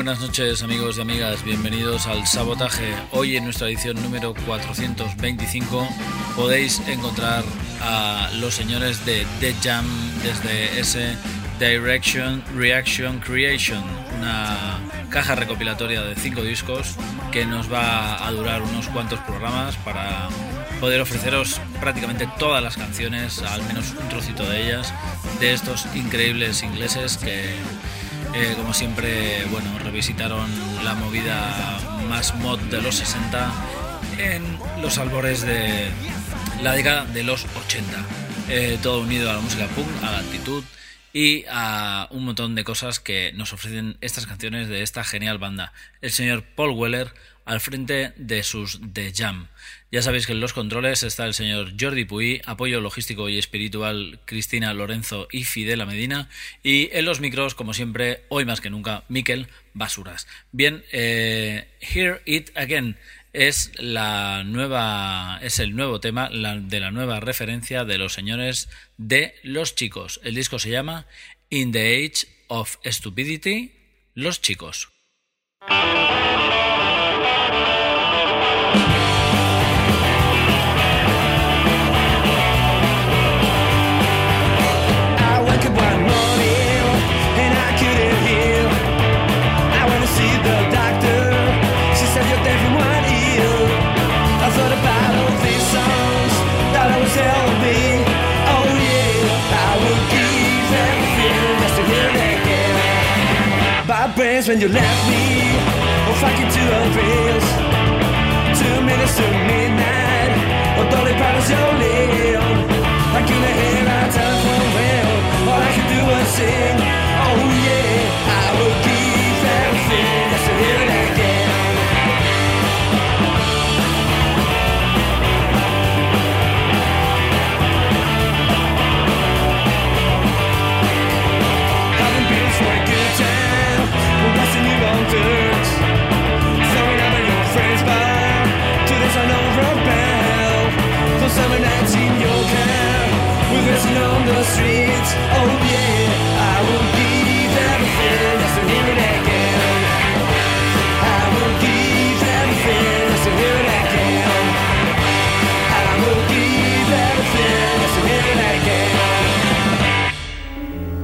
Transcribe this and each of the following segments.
Buenas noches amigos y amigas, bienvenidos al Sabotaje. Hoy en nuestra edición número 425 podéis encontrar a los señores de The Jam desde ese Direction Reaction Creation, una caja recopilatoria de cinco discos que nos va a durar unos cuantos programas para poder ofreceros prácticamente todas las canciones, al menos un trocito de ellas, de estos increíbles ingleses que eh, como siempre, bueno, revisitaron la movida más mod de los 60 en los albores de la década de los 80. Eh, todo unido a la música punk, a la actitud y a un montón de cosas que nos ofrecen estas canciones de esta genial banda. El señor Paul Weller al frente de sus The Jam. Ya sabéis que en los controles está el señor Jordi Puy, apoyo logístico y espiritual Cristina Lorenzo y Fidela Medina, y en los micros, como siempre, hoy más que nunca, Miquel Basuras. Bien, eh, Hear It Again es la nueva es el nuevo tema de la nueva referencia de los señores de Los Chicos. El disco se llama In the Age of Stupidity, Los Chicos.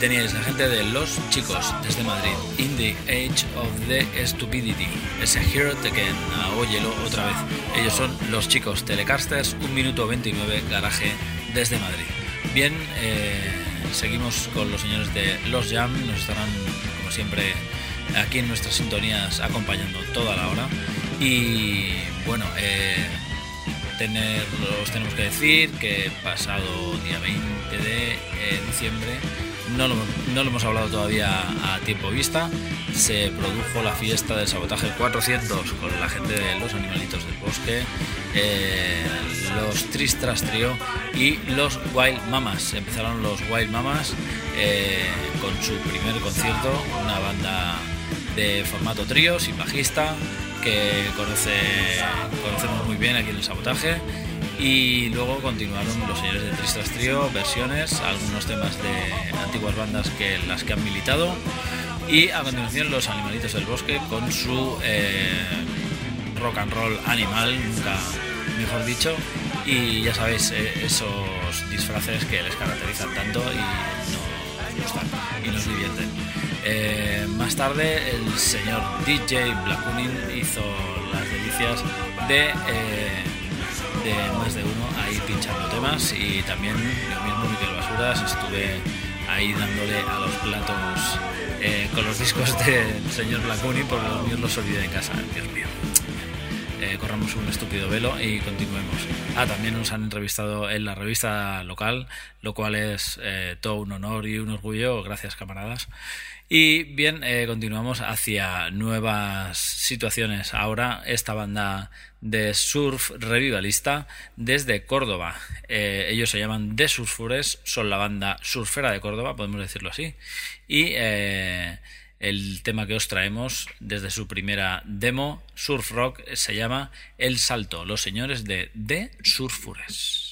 Teníais la gente de Los Chicos desde Madrid. In the Age of the Stupidity. Ese Hero Again. Ah, óyelo otra vez. Ellos son Los Chicos Telecasters, 1 minuto 29, garaje desde Madrid. Bien, eh, seguimos con los señores de Los Jam. Nos estarán, como siempre, aquí en nuestras sintonías acompañando toda la hora. Y bueno, eh, tener, os tenemos que decir que pasado día 20 de eh, diciembre, no lo, lo hemos hablado todavía a tiempo vista, se produjo la fiesta del sabotaje 400 con la gente de los animalitos del bosque, eh, los Tristras Trio y los Wild Mamas. Empezaron los Wild Mamas eh, con su primer concierto, una banda de formato trío, sin bajista, que conoce, conocemos muy bien aquí en el sabotaje. Y luego continuaron los señores de Tristras Trio, versiones, algunos temas de antiguas bandas que las que han militado. Y a continuación los animalitos del bosque con su eh, rock and roll animal, nunca mejor dicho. Y ya sabéis, eh, esos disfraces que les caracterizan tanto y nos gustan y nos divierten. Eh, más tarde el señor DJ Blackunin hizo las delicias de, de más de uno ahí pinchando temas y también yo mismo Miquel Basuras estuve ahí dándole a los platos eh, con los discos del señor Blackunin porque los míos los olvidé en casa, Dios mío. Eh, corramos un estúpido velo y continuemos. Ah, también nos han entrevistado en la revista local, lo cual es eh, todo un honor y un orgullo. Gracias, camaradas. Y bien, eh, continuamos hacia nuevas situaciones. Ahora, esta banda de surf revivalista desde Córdoba. Ellos se llaman The Surfures, son la banda surfera de Córdoba, podemos decirlo así. Y el tema que os traemos desde su primera demo, Surf Rock, se llama El Salto, los señores de The Surfures.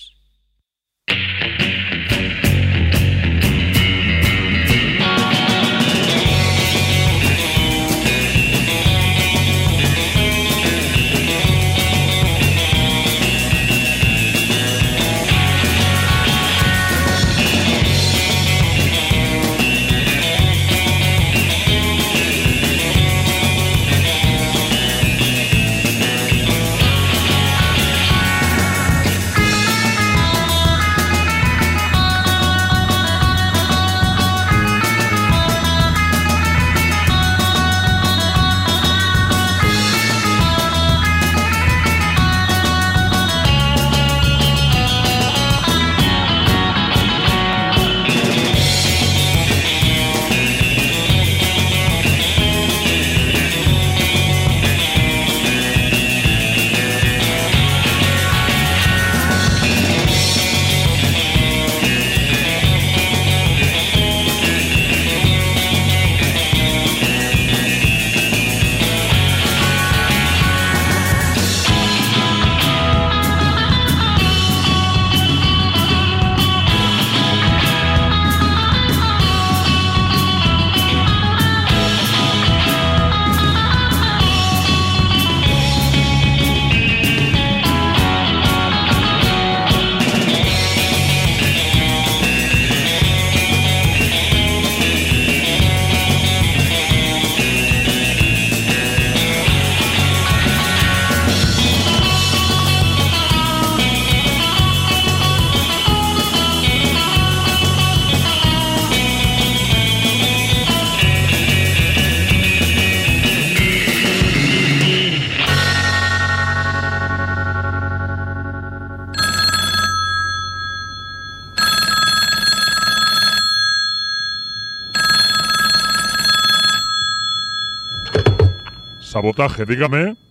Sabotaje, dígame.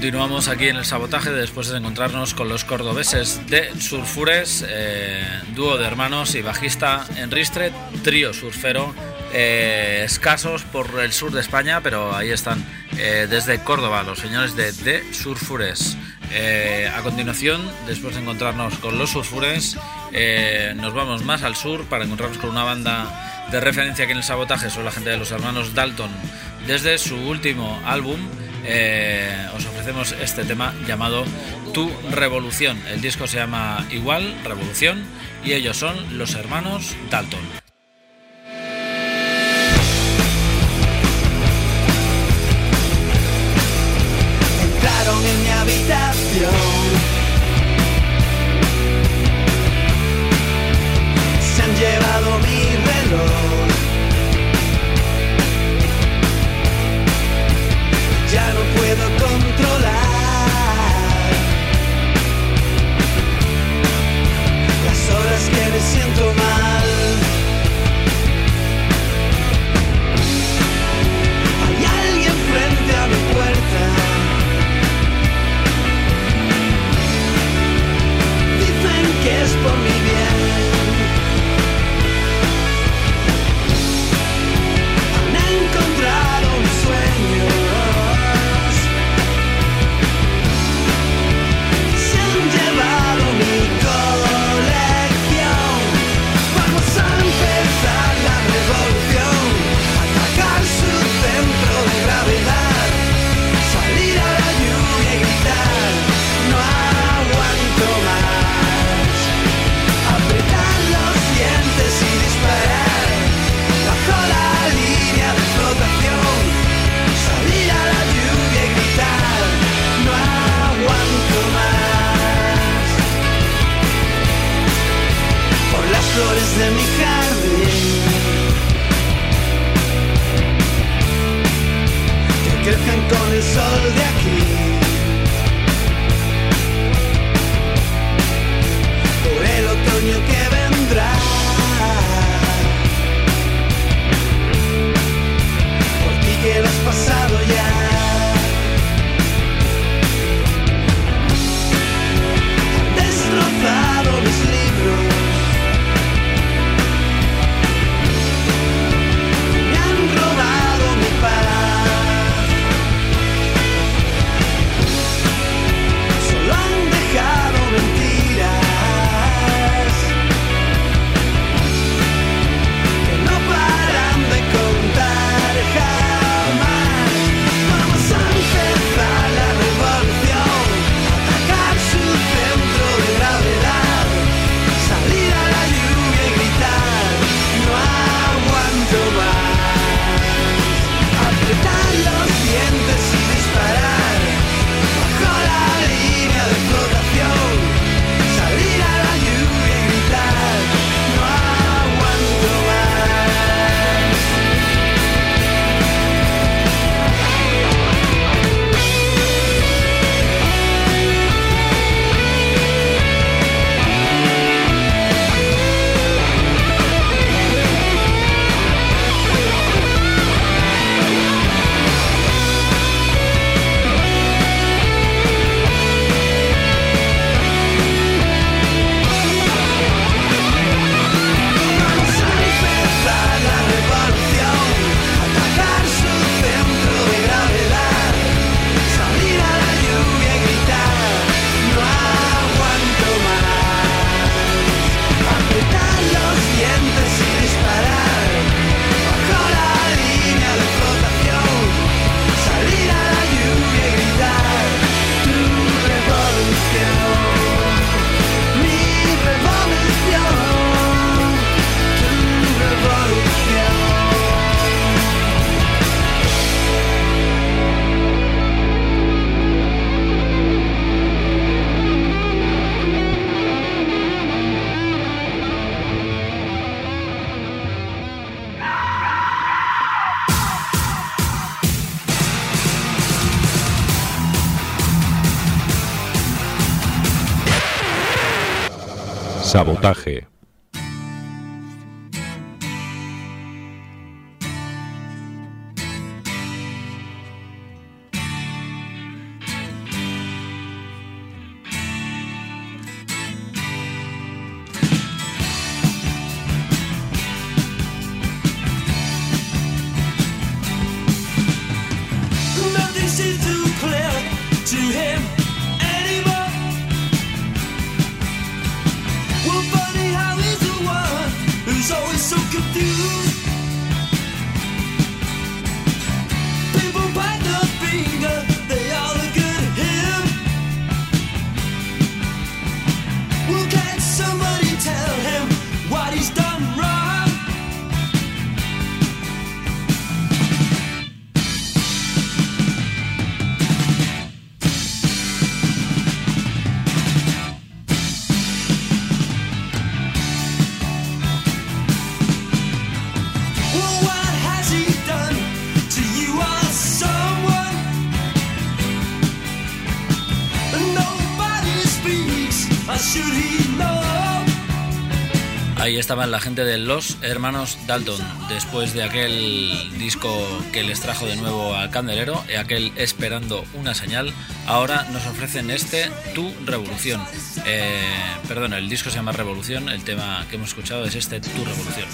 Continuamos aquí en el sabotaje después de encontrarnos con los cordobeses de Surfures, eh, dúo de hermanos y bajista en Ristre, trío surfero, eh, escasos por el sur de España, pero ahí están, eh, desde Córdoba, los señores de The Surfures. A continuación, después de encontrarnos con los Surfures, nos vamos más al sur para encontrarnos con una banda de referencia aquí en el sabotaje, son la gente de los hermanos Dalton. Desde su último álbum, eh, os ofrecemos este tema llamado Tu Revolución. El disco se llama igual, Revolución, y ellos son los hermanos Dalton. Entraron en mi habitación. Llevado mi reloj. Horas que Sabotaje. estaban la gente de los hermanos Dalton, después de aquel disco que les trajo de nuevo al candelero, y aquel Esperando una señal, ahora nos ofrecen este Tu Revolución. Eh, perdón, el disco se llama Revolución, el tema que hemos escuchado es este Tu Revolución.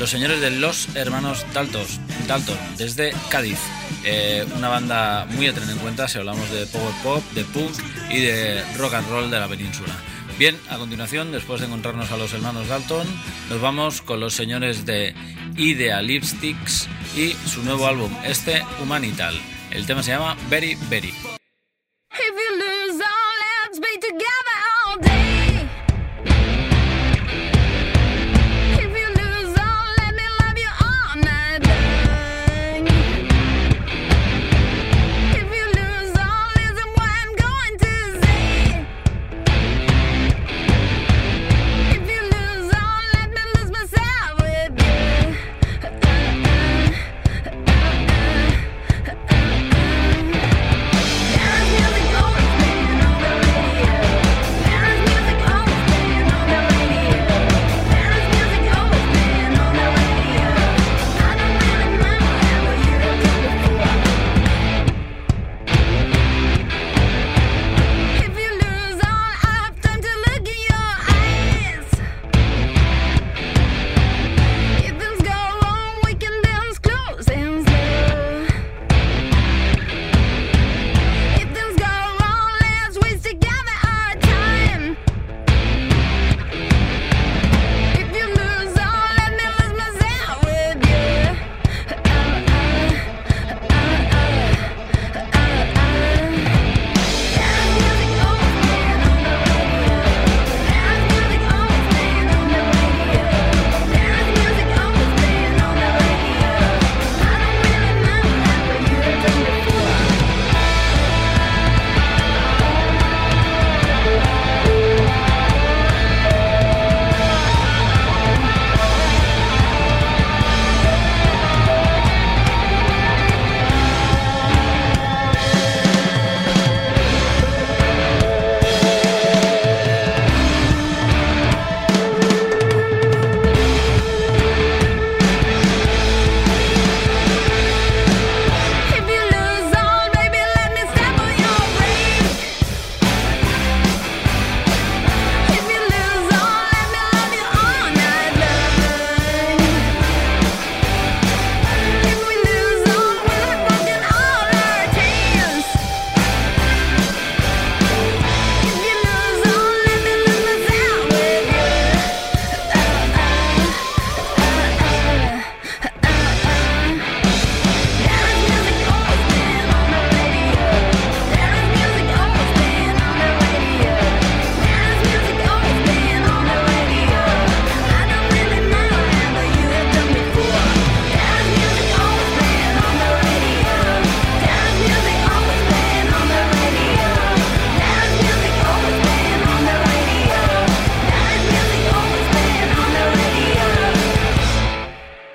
Los señores de los hermanos Dalton, Dalton desde Cádiz, eh, una banda muy a tener en cuenta si hablamos de power pop, de punk y de rock and roll de la península. Bien, a continuación, después de encontrarnos a los hermanos Dalton, nos vamos con los señores de Idea Lipsticks y su nuevo álbum, este Humanital. El tema se llama Very Very.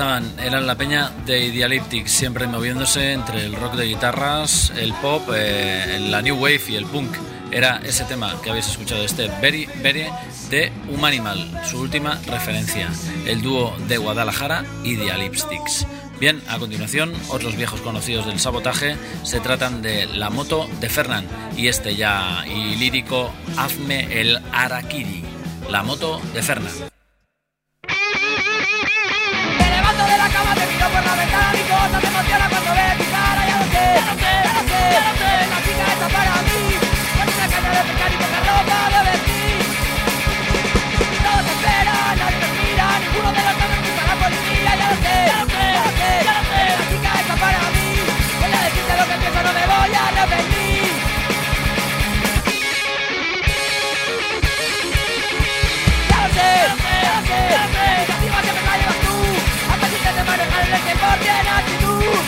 Estaban, eran la peña de Idealyptics, siempre moviéndose entre el rock de guitarras, el pop, eh, la new wave y el punk. Era ese tema que habéis escuchado, este Very Very de Humanimal, su última referencia, el dúo de Guadalajara, Idealyptics. Bien, a continuación, otros viejos conocidos del sabotaje se tratan de La Moto de Fernand y este ya y lírico Hazme el Arakiri, La Moto de Fernand. Por la ventana, mi cosa me emociona cuando ve tu cara, ya lo sé, ya lo sé, ya lo sé, ya lo sé, la chica está para mí, con una caña de pescar y poca ropa de vestir. Todos esperan, nadie nos mira, ninguno de los dos gusta la policía, ya lo sé, ya lo sé, ya lo sé, ya lo sé, la chica está para mí, voy a decirte lo que pienso, no me voy a arrepentir. Ya lo sé, ya lo sé, ya lo sé, que por tiene actitud.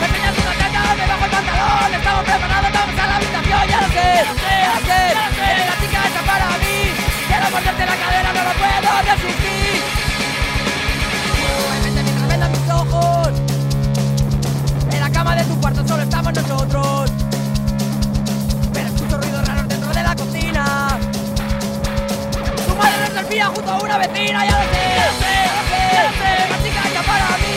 Me enseñas una teta, me bajo el pantalón, estamos preparados, vamos a la habitación, ya lo sé, ya lo sé, ya lo sé, eres la chica esta para mí, quiero morderte la cadera, no lo puedo resistir. Muévete mientras vendan mis ojos, en la cama de tu cuarto solo estamos nosotros, pero escucho ruidos raros dentro de la cocina. Tu madre nos desvía junto a una vecina, ya lo sé, ya lo sé, la chica está para mí.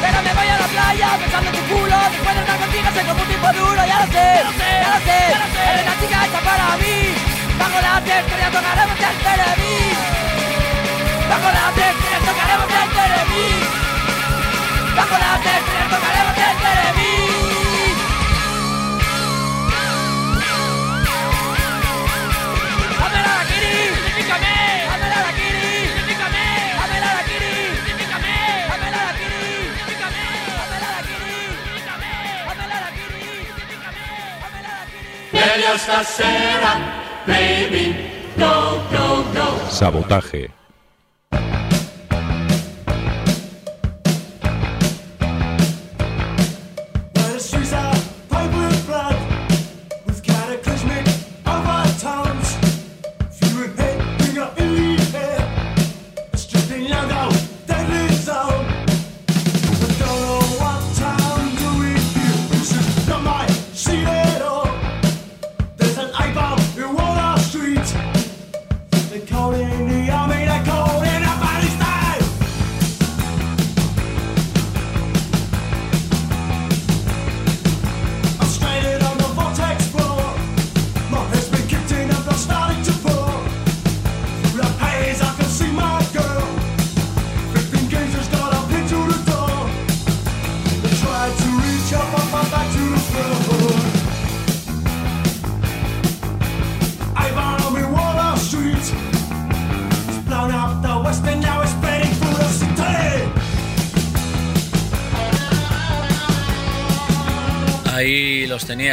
Pero me voy a la playa besando tu culo, después de estar contigo soy como un tipo duro, ya lo sé, ya lo sé, la chica para mí. Bajo las estrellas tocaremos el. Harakiri. Meglio stasera, baby, go, go, go. Sabotaje.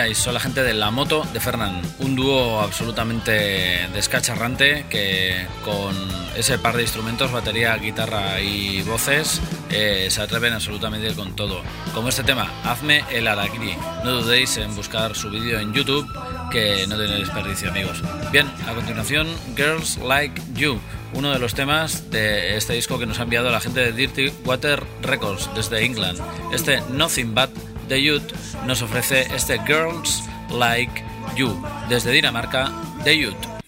Teníais, son la gente de La Moto de Fernand, un dúo absolutamente descacharrante que con ese par de instrumentos, batería, guitarra y voces, eh, se atreven absolutamente con todo. Como este tema, Hazme el Arakiri. No dudéis en buscar su vídeo en YouTube, que no tiene desperdicio, amigos. Bien, a continuación, Girls Like You, uno de los temas de este disco que nos ha enviado la gente de Dirty Water Records desde England. Este Nothing But The Youth nos ofrece este Girls Like You desde Dinamarca, The Youth.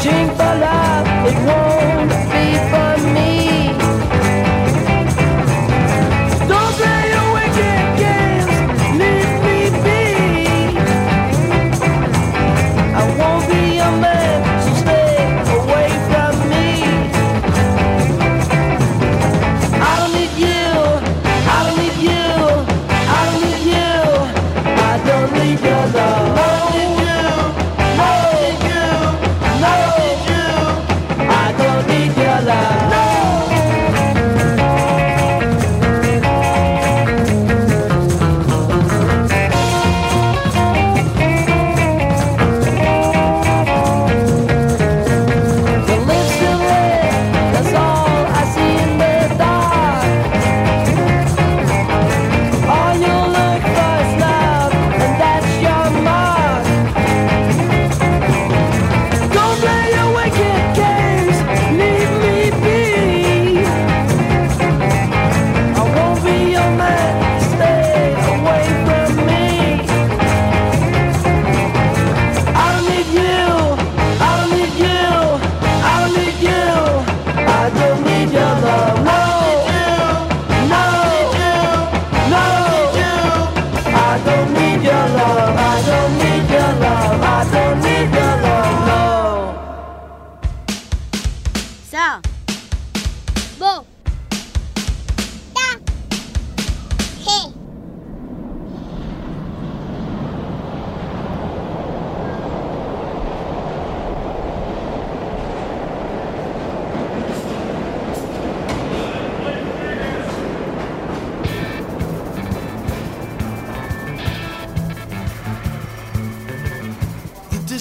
searching for.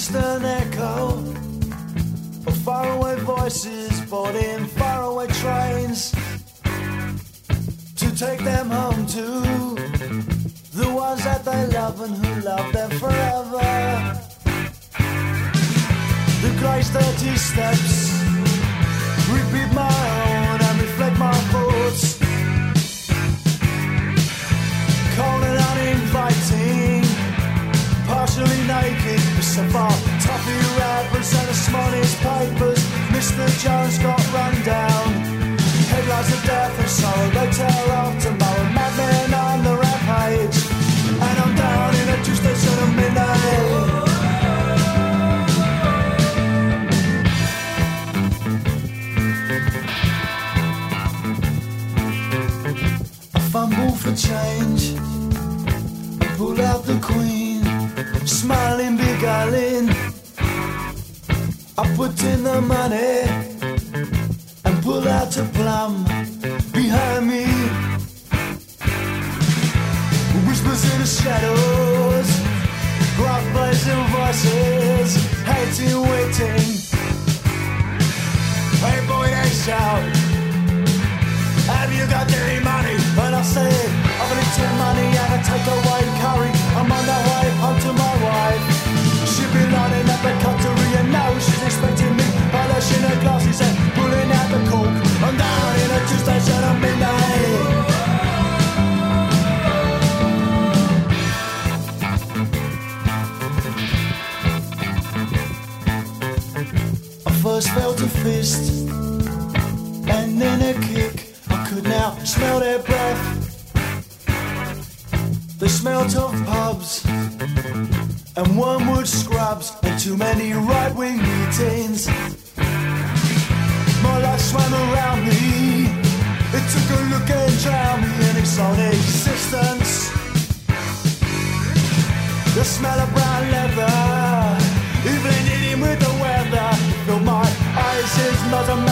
Distant echo of faraway voices in faraway trains to take them home to the ones that they love and who love them forever. The Christ 30 steps repeat my own and reflect my partially naked, so far toffee wrappers and the smallest papers. Mr. Jones got run down. Headlines of death and sorrow, they tell of tomorrow. Madmen put in the money and pull out a plum behind me. Whispers in the shadows, rough blazing voices, hating, waiting. Hey boy, they shout. Fist and then a kick. I could now smell their breath. They smelt of pubs and wormwood scrubs and too many right wing meetings. My life swam around me. It took a look and drowned me in its own existence. The smell of brown leather, is not a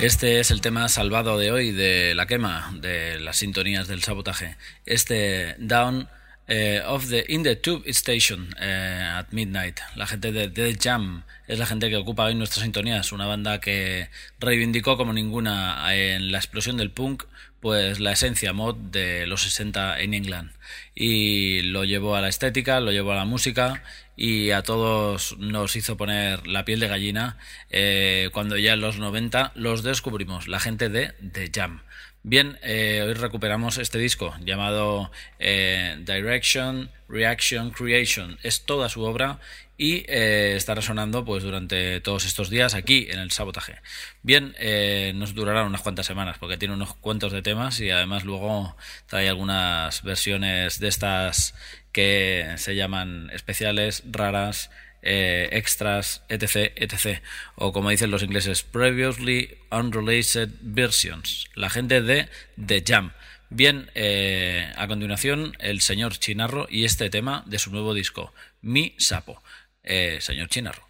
Este es el tema salvado de hoy de la quema, de las sintonías del sabotaje. Este Down eh, of the in the Tube Station eh, at Midnight. La gente de The Jam es la gente que ocupa hoy nuestras sintonías, una banda que reivindicó como ninguna en la explosión del punk pues la esencia mod de los 60 en England y lo llevó a la estética, lo llevó a la música y a todos nos hizo poner la piel de gallina eh, cuando ya en los 90 los descubrimos, la gente de The Jam. Bien, eh, hoy recuperamos este disco llamado eh, Direction, Reaction, Creation. Es toda su obra y eh, está resonando pues durante todos estos días aquí en el sabotaje. Bien, eh, nos durará unas cuantas semanas porque tiene unos cuantos de temas y además luego trae algunas versiones de estas que se llaman especiales, raras, eh, extras, etc, etc. O como dicen los ingleses, previously unrelated versions. La gente de The Jam. Bien, eh, a continuación el señor Chinarro y este tema de su nuevo disco, Mi Sapo. Eh, señor Chinarro.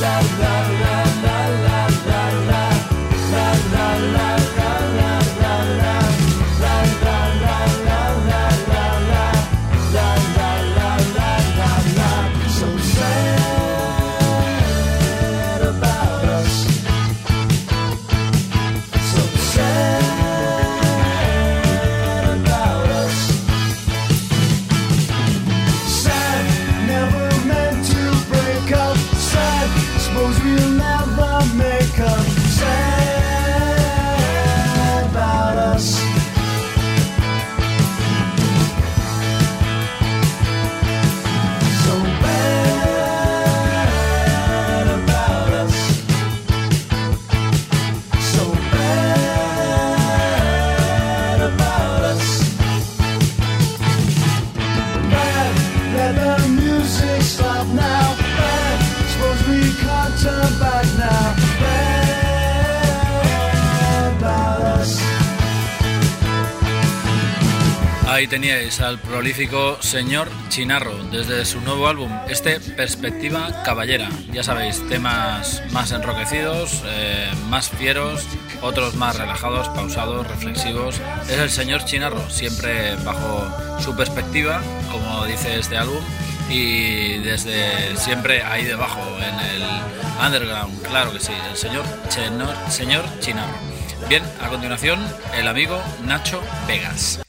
la la la. Teníais al prolífico señor Chinarro desde su nuevo álbum, este Perspectiva Caballera. Ya sabéis, temas más enroquecidos, eh, más fieros, otros más relajados, pausados, reflexivos. Es el señor Chinarro, siempre bajo su perspectiva, como dice este álbum, y desde siempre ahí debajo, en el underground, claro que sí, el señor, Chenor- señor Chinarro. Bien, a continuación, el amigo Nacho Vegas.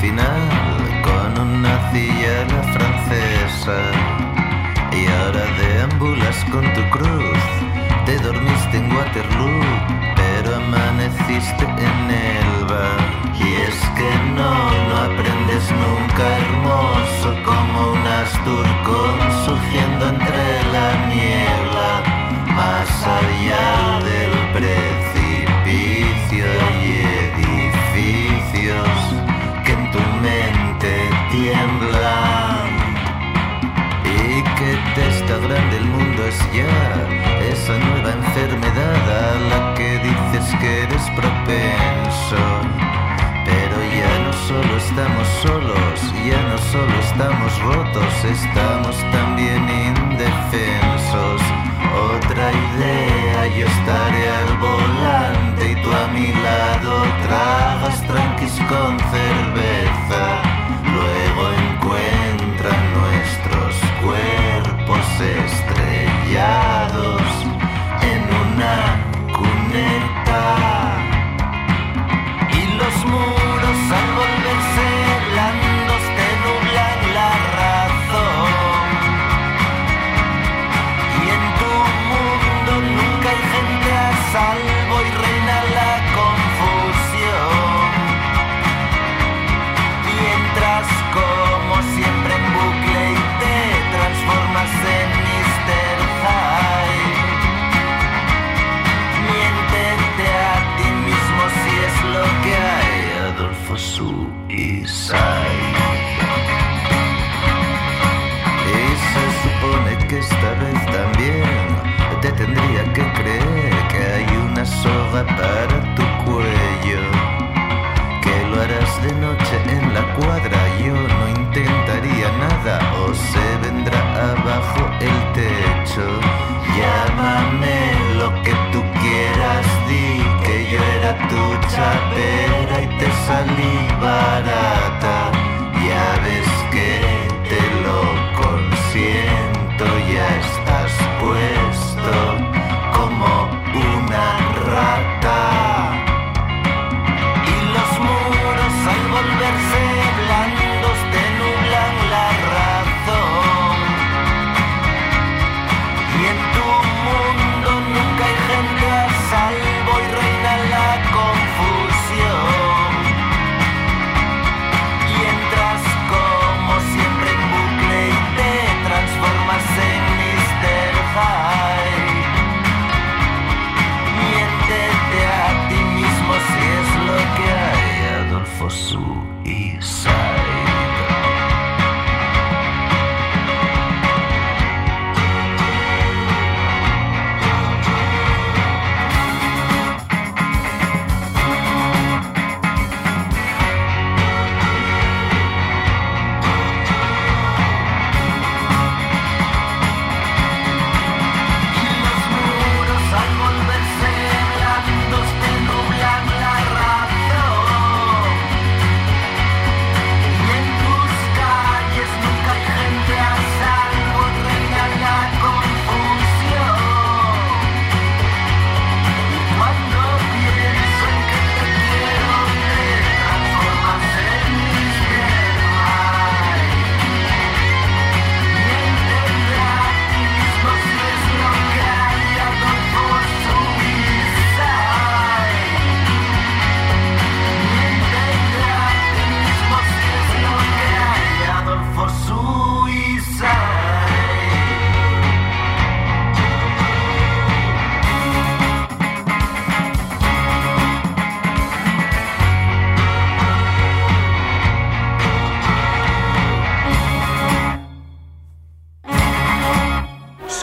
Final con un nazi y a la francesa. Y ahora deambulas con tu cruz. Te dormiste en Waterloo, pero amaneciste en Elba. Y es que no, no aprendes nunca hermoso como un asturcón solo estamos rotos, estamos también indefensos. Otra idea, yo estaré al volante y tú a mi lado tragas tranquis con cerveza.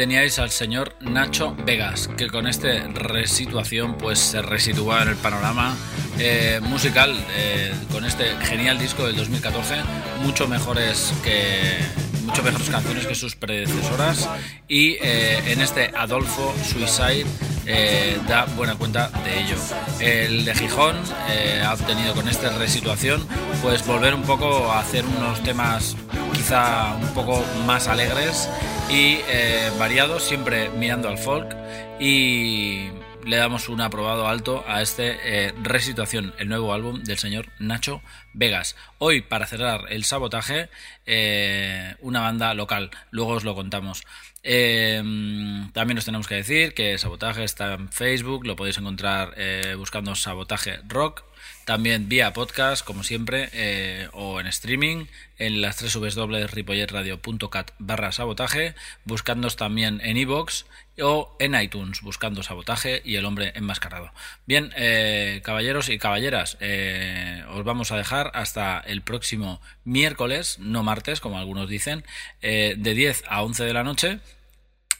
Teníais al señor Nacho Vegas, que con este resituación pues se resitúa en el panorama eh, musical eh, con este genial disco del 2014, mucho mejores que mucho mejores canciones que sus predecesoras y eh, en este Adolfo Suicide eh, da buena cuenta de ello. El de Gijón eh, ha obtenido con esta resituación pues volver un poco a hacer unos temas quizá un poco más alegres y eh, variados, siempre mirando al folk y le damos un aprobado alto a este eh, Resituación, el nuevo álbum del señor Nacho Vegas. Hoy, para cerrar el sabotaje, eh, una banda local, luego os lo contamos. Eh, también os tenemos que decir que Sabotaje está en Facebook, lo podéis encontrar buscando Sabotaje Rock, también vía podcast, como siempre, eh, o en streaming, en las tres www.ripolletradio.cat barra sabotaje, buscándonos también en iVoox o en iTunes, buscando sabotaje y el hombre enmascarado. Bien, eh, caballeros y caballeras, eh, os vamos a dejar hasta el próximo miércoles, no martes, como algunos dicen, eh, de 10 a 11 de la noche.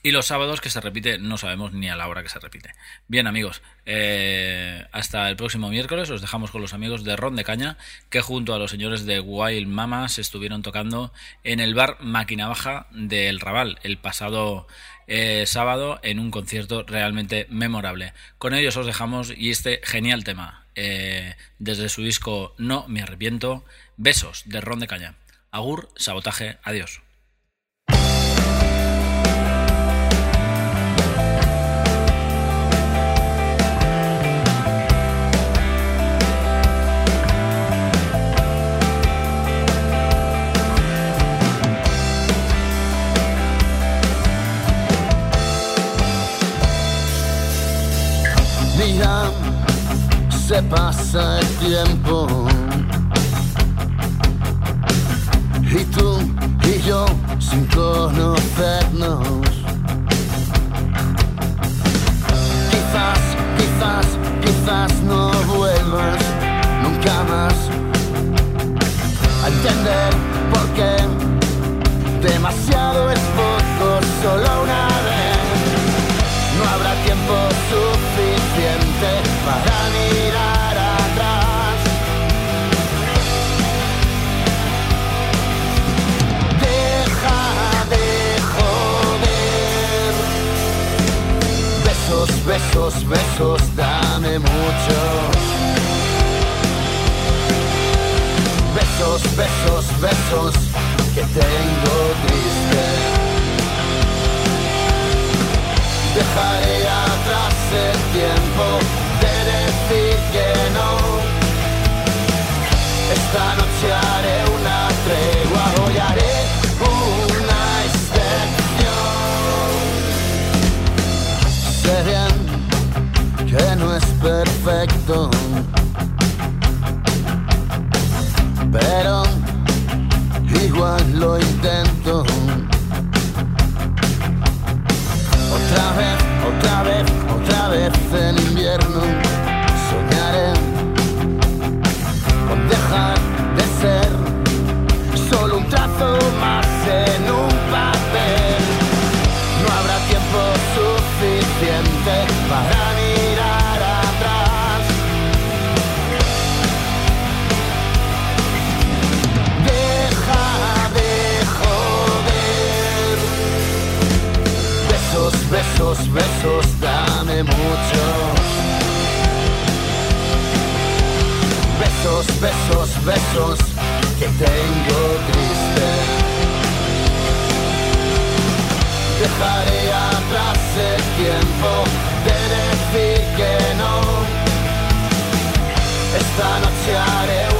Y los sábados que se repite, no sabemos ni a la hora que se repite. Bien, amigos, eh, hasta el próximo miércoles os dejamos con los amigos de Ron de Caña, que junto a los señores de Wild Mama se estuvieron tocando en el bar Máquina Baja del Raval el pasado eh, sábado en un concierto realmente memorable. Con ellos os dejamos y este genial tema, eh, desde su disco No me arrepiento, Besos de Ron de Caña. Agur, sabotaje, adiós. Se pasa el tiempo. Y tú y yo sin conocernos. Quizás, quizás, quizás no vuelvas nunca más a entender por qué demasiado es poco, solo una vez. No habrá tiempo suficiente Besos, besos, besos, dame mucho. Besos, besos, besos, que tengo triste. Dejaré el tiempo de decir que no. Esta noche haré una tregua, hoy haré una excepción. Sé bien que no es perfecto, pero igual lo intento. Besos, besos, que tengo triste. Dejaré atrás el tiempo de decir que no. Esta noche haré